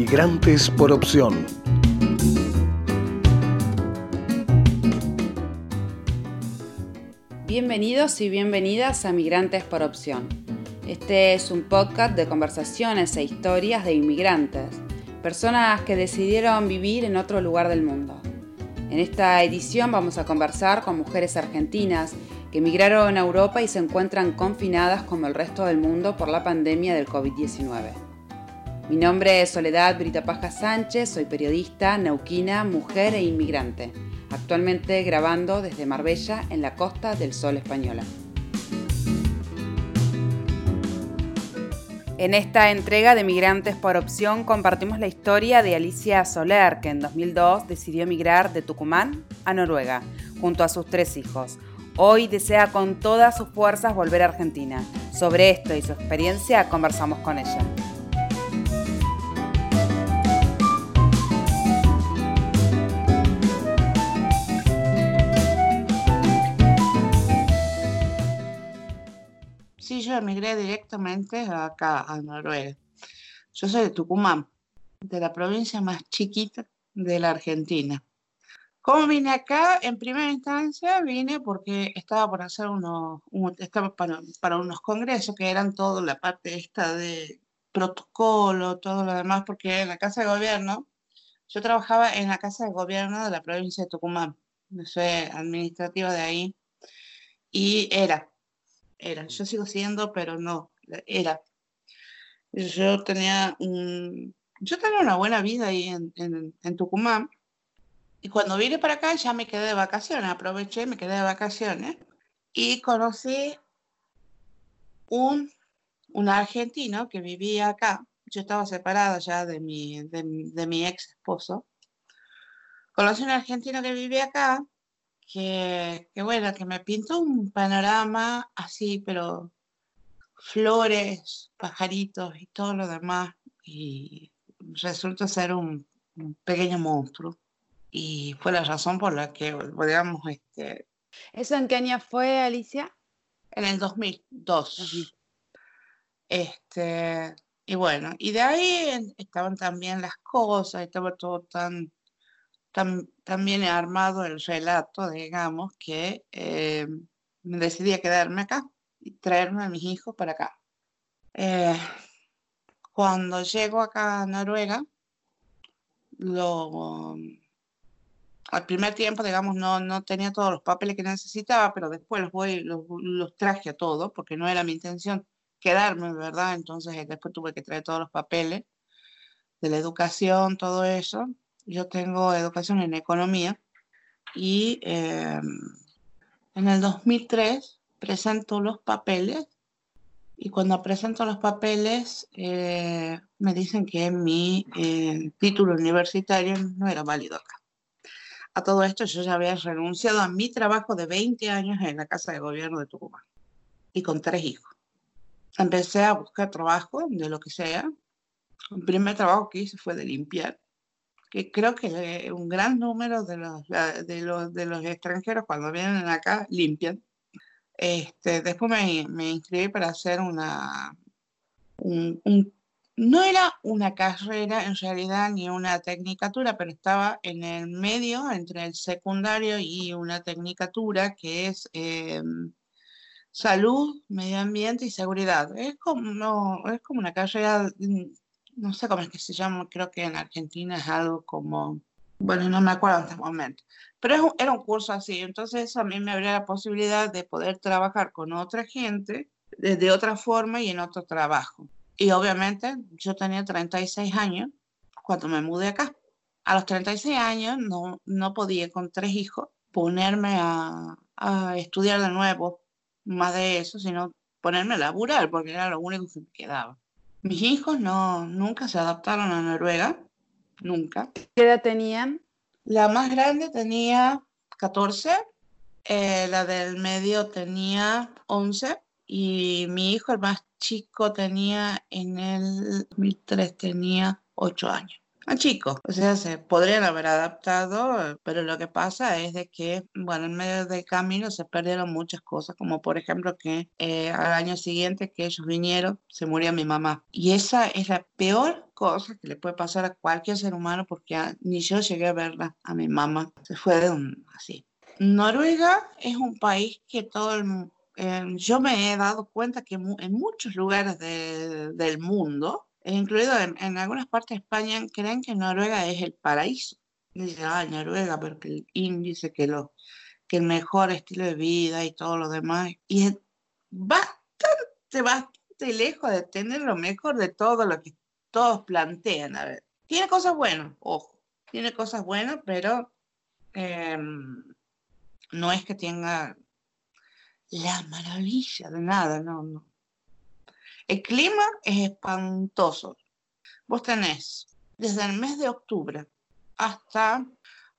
Migrantes por opción. Bienvenidos y bienvenidas a Migrantes por opción. Este es un podcast de conversaciones e historias de inmigrantes, personas que decidieron vivir en otro lugar del mundo. En esta edición vamos a conversar con mujeres argentinas que emigraron a Europa y se encuentran confinadas como el resto del mundo por la pandemia del COVID-19. Mi nombre es Soledad Brita Paja Sánchez, soy periodista, neuquina, mujer e inmigrante, actualmente grabando desde Marbella en la costa del sol española. En esta entrega de Migrantes por Opción compartimos la historia de Alicia Soler, que en 2002 decidió emigrar de Tucumán a Noruega, junto a sus tres hijos, Hoy desea con todas sus fuerzas volver a Argentina. Sobre esto y su experiencia conversamos con ella. Sí, yo emigré directamente acá, a Noruega. Yo soy de Tucumán, de la provincia más chiquita de la Argentina. ¿Cómo vine acá? En primera instancia vine porque estaba por hacer unos, estaba para, unos congresos que eran todo la parte esta de protocolo, todo lo demás, porque en la Casa de Gobierno, yo trabajaba en la Casa de Gobierno de la provincia de Tucumán, soy administrativa de ahí, y era, era, yo sigo siendo, pero no, era. Yo tenía un, yo tenía una buena vida ahí en, en, en Tucumán, y cuando vine para acá ya me quedé de vacaciones, aproveché, me quedé de vacaciones y conocí un, un argentino que vivía acá. Yo estaba separada ya de mi, de, de mi ex esposo. Conocí un argentino que vivía acá, que, que bueno, que me pintó un panorama así, pero flores, pajaritos y todo lo demás. Y resulta ser un, un pequeño monstruo y fue la razón por la que, digamos, este... ¿Eso en qué año fue, Alicia? En el 2002. Este, y bueno, y de ahí estaban también las cosas, estaba todo tan, tan bien armado el relato, digamos, que eh, me decidí a quedarme acá y traerme a mis hijos para acá. Eh, cuando llego acá a Noruega, lo al primer tiempo, digamos, no, no tenía todos los papeles que necesitaba, pero después los, voy, los, los traje a todos, porque no era mi intención quedarme, ¿verdad? Entonces eh, después tuve que traer todos los papeles de la educación, todo eso. Yo tengo educación en economía y eh, en el 2003 presento los papeles y cuando presento los papeles eh, me dicen que mi título universitario no era válido acá. A todo esto yo ya había renunciado a mi trabajo de 20 años en la Casa de Gobierno de Tucumán y con tres hijos. Empecé a buscar trabajo de lo que sea. El primer trabajo que hice fue de limpiar, que creo que un gran número de los, de los, de los extranjeros cuando vienen acá limpian. Este, después me, me inscribí para hacer una, un, un no era una carrera en realidad ni una tecnicatura, pero estaba en el medio entre el secundario y una tecnicatura que es eh, salud, medio ambiente y seguridad. Es como, es como una carrera, mm, no sé cómo es que se llama, creo que en Argentina es algo como, bueno, no me acuerdo en este momento, pero era un curso así, entonces a mí me abría la posibilidad de poder trabajar con otra gente de otra forma y en otro trabajo. Y obviamente yo tenía 36 años cuando me mudé acá. A los 36 años no, no podía con tres hijos ponerme a, a estudiar de nuevo más de eso, sino ponerme a laburar porque era lo único que me quedaba. Mis hijos no, nunca se adaptaron a Noruega, nunca. ¿Qué edad tenían? La más grande tenía 14, eh, la del medio tenía 11 y mi hijo, el más chico, tenía en el 2003, tenía 8 años. A chicos. O sea, se podrían haber adaptado, pero lo que pasa es de que, bueno, en medio del camino se perdieron muchas cosas, como por ejemplo que eh, al año siguiente que ellos vinieron, se murió mi mamá. Y esa es la peor cosa que le puede pasar a cualquier ser humano porque ni yo llegué a verla a mi mamá. Se fue de un así. Noruega es un país que todo el, eh, yo me he dado cuenta que en muchos lugares del mundo incluido en, algunas partes de España, creen que Noruega es el paraíso. Dicen, ah, Noruega, porque el índice, que, lo, que el mejor estilo de vida y todo lo demás. Y es bastante, bastante lejos de tener lo mejor de todo lo que todos plantean. Tiene cosas buenas, ojo, tiene cosas buenas, pero em, no es que tenga la maravilla de nada, no, no. El clima es espantoso. Vos tenés desde el mes de octubre hasta,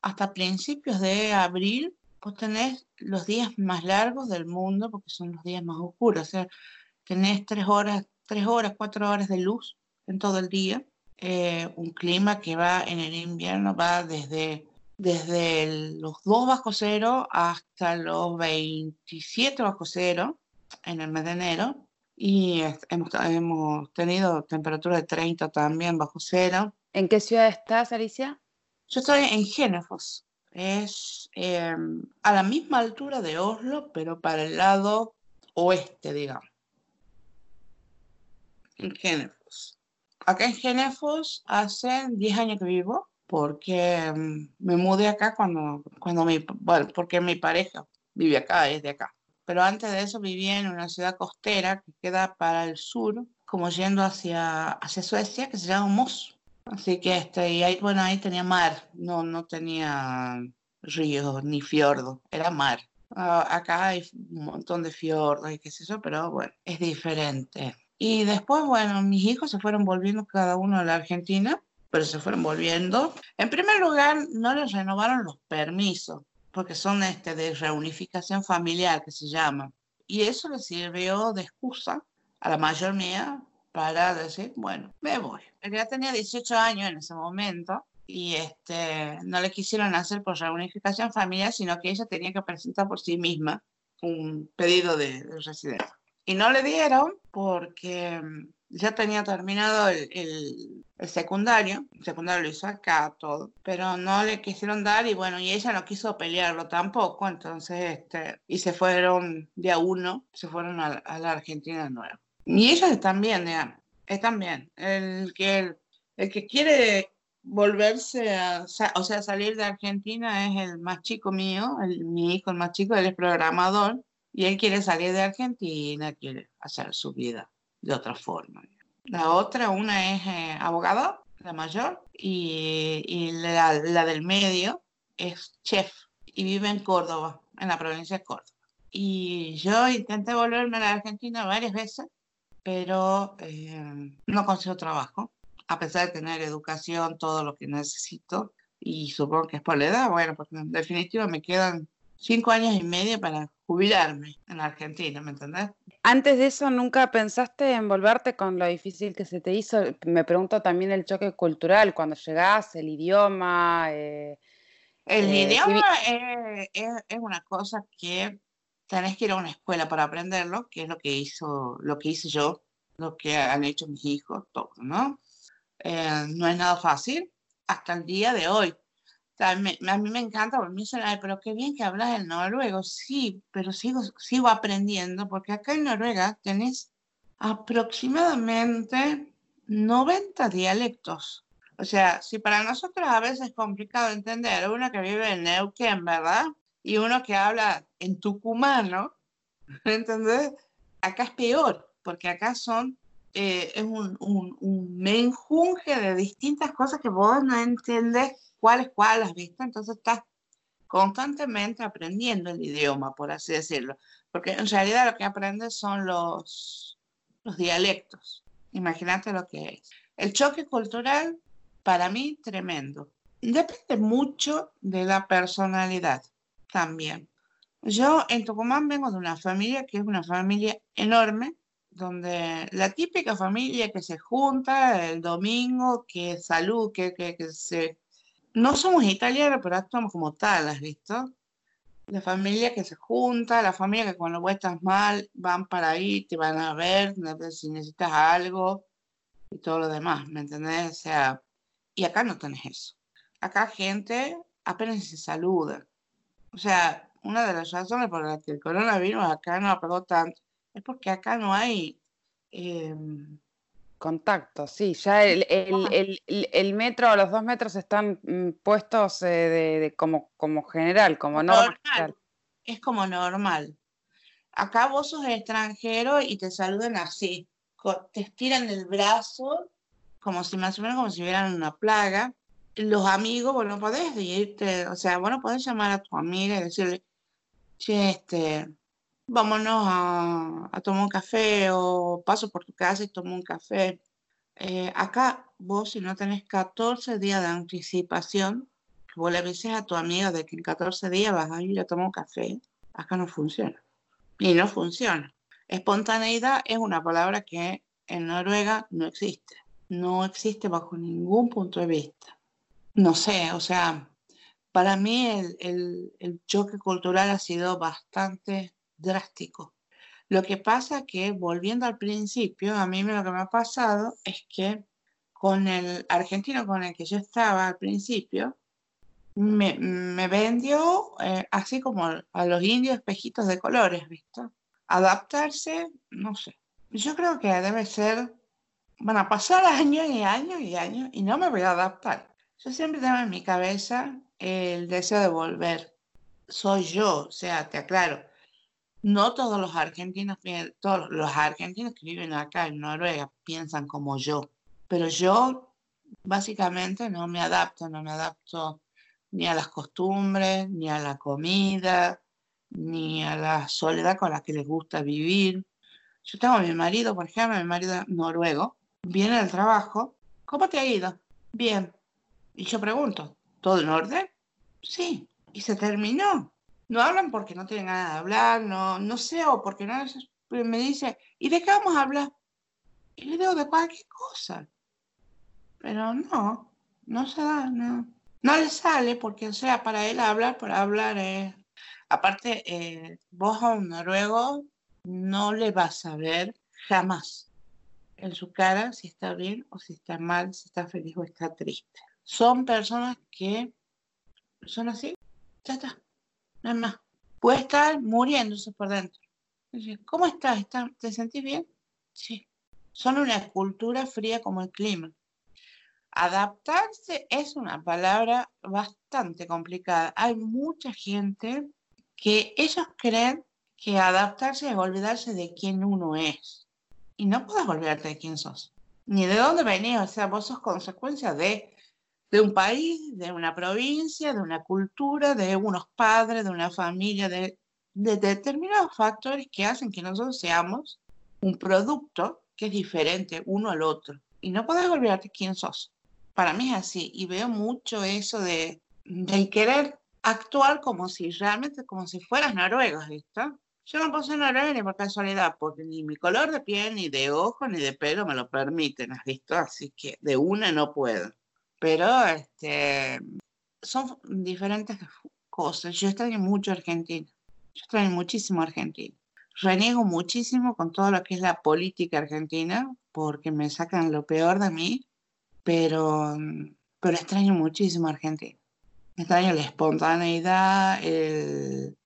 hasta principios de abril, vos tenés los días más largos del mundo porque son los días más oscuros. O sea, tenés tres horas, tres horas, cuatro horas de luz en todo el día. Eh, un clima que va en el invierno, va desde, desde los 2 bajo cero hasta los 27 bajo cero en el mes de enero y hemos, hemos tenido temperatura de 30 también bajo cero. ¿En qué ciudad estás, Alicia? Yo estoy en Genefos. Es em, a la misma altura de Oslo, pero para el lado oeste, digamos. En Genefos. Acá en Genefos hace 10 años que vivo, porque em, me mudé acá cuando, cuando mi, bueno, porque mi pareja vive acá, es de acá pero antes de eso vivía en una ciudad costera que queda para el sur, como yendo hacia, hacia Suecia, que se llama Moss. Así que este, y ahí, bueno, ahí tenía mar, no, no tenía ríos ni fiordo, era mar. Ah, acá hay un montón de fiordos y qué sé yo, pero bueno, es diferente. Y después, bueno, mis hijos se fueron volviendo cada uno a la Argentina, pero se fueron volviendo. En primer lugar, no les renovaron los permisos porque son este, de reunificación familiar que se llama. Y eso le sirvió de excusa a la mayor mía para decir, bueno, me voy. Ella tenía 18 años en ese momento y este, no le quisieron hacer por reunificación familiar, sino que ella tenía que presentar por sí misma un pedido de, de residencia. Y no le dieron porque ya tenía terminado el, el, secundario, el secundario lo hizo acá todo, pero no le quisieron dar y bueno, y ella no quiso pelearlo tampoco, entonces, este, y se fueron de a uno, se fueron a, la Argentina de nuevo. Y ellos también, digamos, están bien. El que, el, que quiere volverse a, o sea, salir de Argentina es el más chico mío, el, mi hijo el más chico, él es programador y él quiere salir de Argentina, quiere hacer su vida de otra forma. La otra, una es eh, abogada, la mayor, y, y la, la, del medio es chef y vive en Córdoba, en la provincia de Córdoba. Y yo intenté volverme a la Argentina varias veces, pero eh, no consigo trabajo, a pesar de tener educación, todo lo que necesito, y supongo que es por la edad, bueno, porque en definitiva me quedan cinco años y medio para jubilarme en Argentina, ¿me entendés? Antes de eso, ¿nunca pensaste en volverte con lo difícil que se te hizo? Me pregunto también el choque cultural, cuando llegás, el idioma. Eh, el eh, idioma es, una cosa que tenés que ir a una escuela para aprenderlo, que es lo que hizo, lo que hice yo, lo que han hecho mis hijos, todo, ¿no? Eh, no es nada fácil hasta el día de hoy a mí me encanta, porque me dicen, pero qué bien que hablas el noruego. Sí, pero sigo, sigo aprendiendo, porque acá en Noruega tenés aproximadamente 90 dialectos. O sea, si para nosotros a veces es complicado entender uno que vive en Neuquén, ¿verdad? Y uno que habla en tucumano, ¿entendés? Acá es peor, porque acá son, eh, es un, un, un menjunje de distintas cosas que vos no entendés cuál es cuál, has visto, entonces estás constantemente aprendiendo el idioma, por así decirlo, porque en realidad lo que aprendes son los, los dialectos. Imagínate lo que es. El choque cultural, para mí, tremendo. Depende mucho de la personalidad también. Yo en Tucumán vengo de una familia que es una familia enorme, donde la típica familia que se junta el domingo, que salud, que, que, que se... No somos italianos, pero actuamos como tal, ¿has visto? La familia que se junta, la familia que cuando vos estás mal van para ahí, te van a ver, si necesitas algo y todo lo demás, ¿me entendés? O sea, y acá no tenés eso. Acá gente apenas se saluda. O sea, una de las razones por las que el coronavirus acá no apagó tanto es porque acá no hay... Em, Contacto, sí, ya el, el, el, metro o los dos metros están mm, puestos eh, de, como, como general, como normal. Es como normal. Acá vos sos extranjero y te saludan así, te estiran el brazo, como si más o menos como si hubieran una plaga. Los amigos, vos no podés irte, o sea, vos no podés llamar a tu amiga y decirle, che, este, vámonos a, tomar un café o paso por tu casa y tomo un café. Eh, acá vos si no tenés 14 días de anticipación, vos le avises a tu amiga de que en 14 días vas a ir a tomar un café, acá no funciona. Y no funciona. Espontaneidad es una palabra que en Noruega no existe. No existe bajo ningún punto de vista. No sé, o sea, para mí el choque cultural ha sido bastante drástico. Lo que pasa que, volviendo al principio, a mí lo que me ha pasado es que con el argentino con el que yo estaba al principio, me, vendió eh, así como a los indios espejitos de colores, ¿visto? Adaptarse, no sé. Yo creo que debe ser, van a pasar años y años y años y no me voy a adaptar. Yo siempre tengo en mi cabeza el deseo de volver. Soy yo, o sea, te aclaro, no todos los argentinos, todos los argentinos que viven acá en Noruega piensan como yo, pero yo básicamente no me adapto, no me adapto ni a las costumbres, ni a la comida, ni a la soledad con la que les gusta vivir. Yo tengo a mi marido, por ejemplo, mi marido noruego, viene del trabajo, ¿cómo te ha ido? Bien. Y yo pregunto, ¿todo en orden? Sí. Y se terminó no hablan porque no tienen ganas de hablar, no, no sé, o porque no me dice, ¿y de qué vamos a hablar? Y le digo de cualquier cosa. Pero no, no se da, no. No le sale porque, o sea, para él hablar, para hablar es... Aparte, eh, vos a un noruego no le vas a ver jamás en su cara si está bien o si está mal, si está feliz o está triste. Son personas que son así, ya no es más. Puede estar muriéndose por dentro. ¿Cómo estás? ¿Te sentís bien? Sí. Son una escultura fría como el clima. Adaptarse es una palabra bastante complicada. Hay mucha gente que ellos creen que adaptarse es olvidarse de quién uno es. Y no puedes olvidarte de quién sos, ni de dónde venís. O sea, vos sos consecuencia de de un país, de una provincia, de una cultura, de unos padres, de una familia, de, determinados factores que hacen que nosotros seamos un producto que es diferente uno al otro. Y no puedes olvidarte quién sos. Para mí es así. Y veo mucho eso de, querer actuar como si realmente, como si fueras noruego, ¿viste? Yo no puedo ser noruega ni por casualidad, porque ni mi color de piel, ni de ojo, ni de pelo me lo permiten, ¿has visto? Así que de una no puedo pero este, son diferentes cosas. Yo extraño mucho Argentina, yo extraño muchísimo Argentina. Reniego muchísimo con todo lo que es la política argentina, porque me sacan lo peor de mí, pero, pero extraño muchísimo Argentina. Extraño la espontaneidad, el,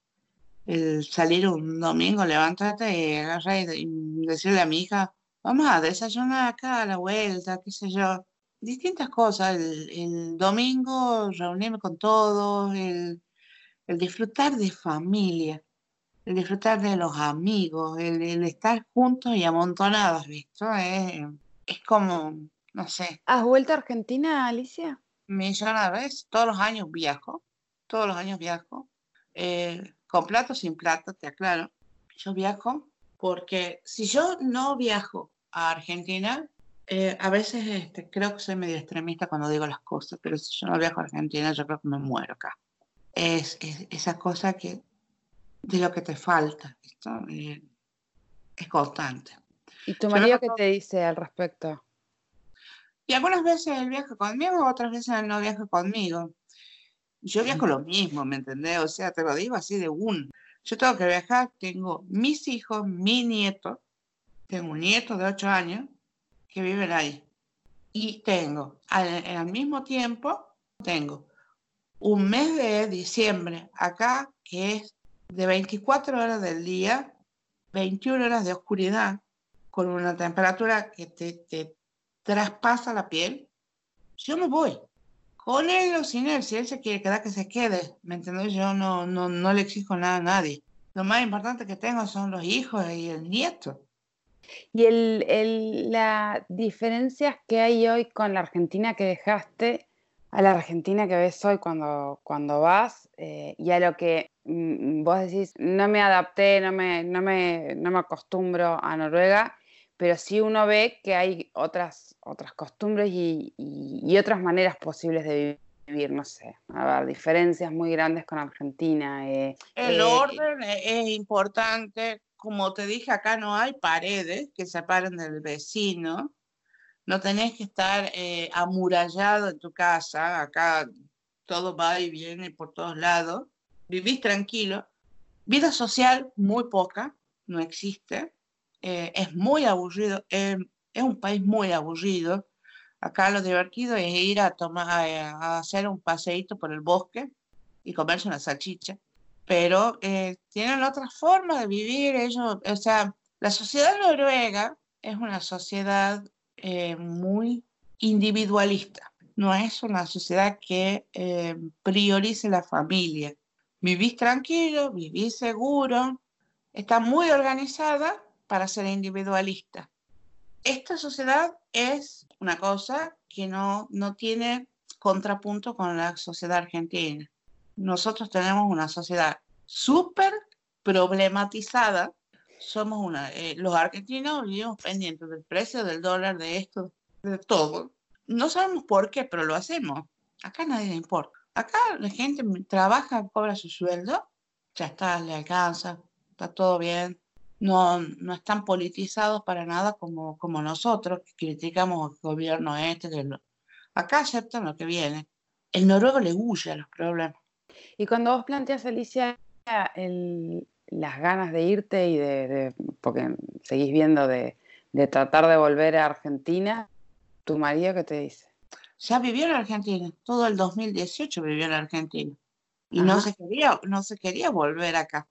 el salir un domingo, levantarte y agarrar y decirle a mi hija, vamos a desayunar acá a la vuelta, qué sé yo distintas cosas. El, domingo reunirme con todos, el, disfrutar de familia, el disfrutar de los amigos, el, estar juntos y amontonados, ¿visto? Es, es, como, no sé. ¿Has vuelto a Argentina, Alicia? Millones de veces, todos los años viajo, todos los años viajo, eh, con plato sin plato, te aclaro. Yo viajo porque si yo no viajo a Argentina, eh, a veces este, creo que soy medio extremista cuando digo las cosas, pero si yo no viajo a Argentina, yo creo que me muero acá. Es, esa cosa que de lo que te falta, eh, es constante. ¿Y tu marido qué te dice al respecto? Y algunas veces él viaja conmigo, otras veces él no viaja conmigo. Yo viajo lo mismo, ¿me entendés? O sea, te lo digo así de un. Yo tengo que viajar, tengo mis hijos, mi nieto, tengo un nieto de 8 años que vive ahí. Y tengo, al, mismo tiempo, tengo un mes de diciembre acá que es de 24 horas del día, 21 horas de oscuridad, con una temperatura que te, te traspasa la piel. Yo me voy. Con él o sin él, si él se quiere quedar, que se quede. ¿Me entiendes? Yo no, no, no le exijo nada a nadie. Lo más importante que tengo son los hijos y el nieto. Y el, el, la diferencia que hay hoy con la Argentina que dejaste a la Argentina que ves hoy cuando, cuando vas eh, y a lo que mm, vos decís, no me adapté, no me, no me, no me acostumbro a Noruega, pero sí uno ve que hay otras, otras costumbres y, y, otras maneras posibles de vivir, no sé, a ver, diferencias muy grandes con Argentina. Eh, el eh, orden e, es importante, como te dije, acá no hay paredes que separen del vecino, no tenés que estar eh, amurallado en tu casa, acá todo va y viene por todos lados, vivís tranquilo, vida social muy poca, no existe, eh, es muy aburrido, eh, es un país muy aburrido. Acá lo divertido es ir a, tomar, a, hacer un paseíto por el bosque y comerse una salchicha. Pero eh, tienen otra forma de vivir. Ellos, o sea, la sociedad noruega es una sociedad muy individualista. No es una sociedad que priorice la familia. Vivís tranquilo, vivís seguro, está muy organizada para ser individualista. Esta sociedad es una cosa que no, no tiene contrapunto con la sociedad argentina. Nosotros tenemos una sociedad súper problematizada. Somos una, eh, los argentinos vivimos pendientes del precio del dólar, de esto, de todo. No sabemos por qué, pero lo hacemos. Acá nadie le importa. Acá la gente trabaja, cobra su sueldo, ya está, le alcanza, está todo bien no, no están politizados para nada como, como nosotros, que criticamos el gobierno este. Que Acá aceptan lo que viene. El noruego le huye a los problemas. Y cuando vos planteas, Alicia, las ganas de irte y de, porque seguís viendo de, tratar de volver a Argentina, ¿tu marido qué te dice? Ya vivió en Argentina, todo el 2018 vivió en Argentina. Y no se, quería, no se quería volver acá.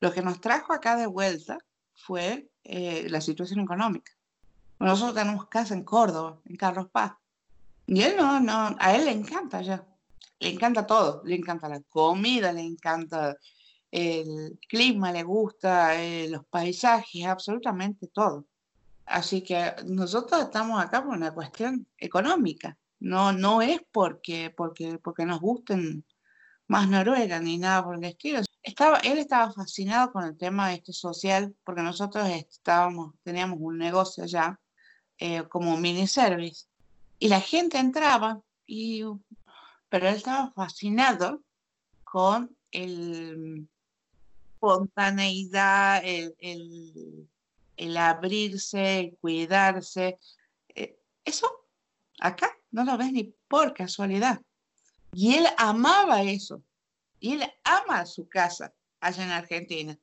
Lo que nos trajo acá de vuelta fue eh, la situación económica. Nosotros tenemos casa en Córdoba, en Carlos Paz. Y él no, no, a él le encanta ya. Le encanta todo. Le encanta la comida, le encanta el clima, le gusta eh, los paisajes, absolutamente todo. Así que nosotros estamos acá por una cuestión económica. No, no es porque, porque, porque nos gusten más Noruega ni nada por el estilo. Estaba, él estaba fascinado con el tema este social porque nosotros estábamos, teníamos un negocio allá eh, como mini service y la gente entraba y pero él estaba fascinado con el espontaneidad, el, el, abrirse, el cuidarse. Eh, eso acá no lo ves ni por casualidad. Y él amaba eso. Y él ama su casa allá en Argentina.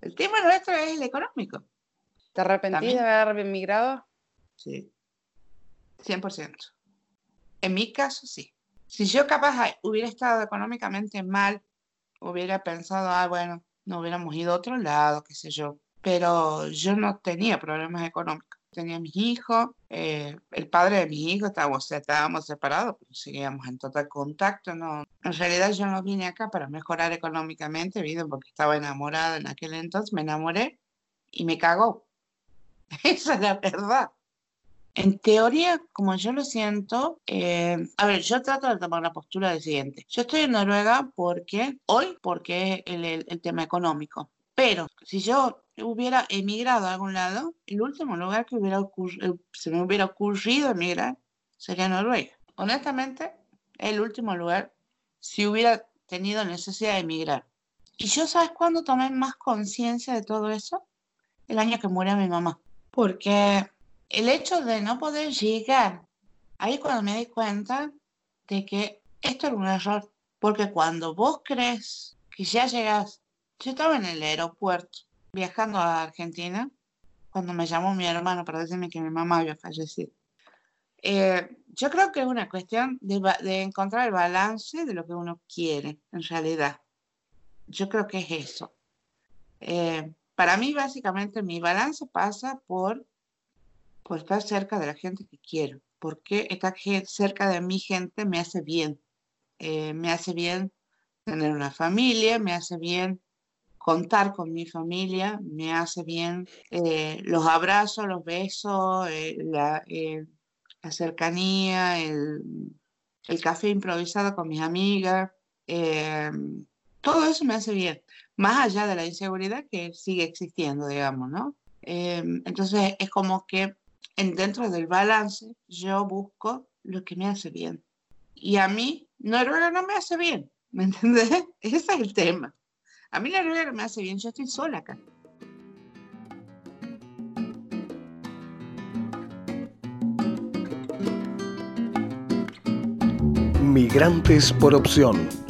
El tema nuestro es el económico. ¿Te arrepentís de haber emigrado? Sí, 100%. En mi caso, sí. Si yo capaz hubiera estado económicamente mal, hubiera pensado, ah, bueno, no hubiéramos ido a otro lado, qué sé yo. Pero yo no tenía problemas económicos tenía mis hijos, eh, el padre de mis hijos, estábamos, estábamos separados, pero seguíamos en total contacto. No. En realidad yo no vine acá para mejorar económicamente, vine porque estaba enamorada en aquel entonces, me enamoré y me cagó. Esa es la verdad. En teoría, como yo lo siento, eh, a ver, yo trato de tomar la postura del siguiente. Yo estoy en Noruega porque, hoy, porque es el, el tema económico. Pero si yo hubiera emigrado a algún lado, el último lugar que hubiera eh, se me hubiera ocurrido emigrar sería Noruega. Honestamente, el último lugar si hubiera tenido necesidad de emigrar. Y yo, ¿sabes cuándo tomé más conciencia de todo eso? el año que murió mi mamá. Porque el hecho de no poder llegar, ahí cuando me di cuenta de que esto era un error. Porque cuando vos crees que ya llegas, yo estaba en el aeropuerto viajando a Argentina cuando me llamó mi hermano para decirme que mi mamá había fallecido. Eh, yo creo que es una cuestión de, encontrar el balance de lo que uno quiere, en realidad. Yo creo que es eso. Eh, para mí, básicamente, mi balance pasa por, por estar cerca de la gente que quiero, porque estar cerca de mi gente me hace bien. Eh, me hace bien tener una familia, me hace bien contar con mi familia, me hace bien los abrazos, los besos, la, la cercanía, el, café improvisado con mis amigas, eh, todo eso me hace bien, más allá de la inseguridad que sigue existiendo, digamos, ¿no? Eh, entonces es como que en, dentro del balance yo busco lo que me hace bien. Y a mí Noruega no me hace bien, ¿me entendés? Ese es el tema. A mí Noruega no me hace bien, yo estoy sola acá. Migrantes por opción.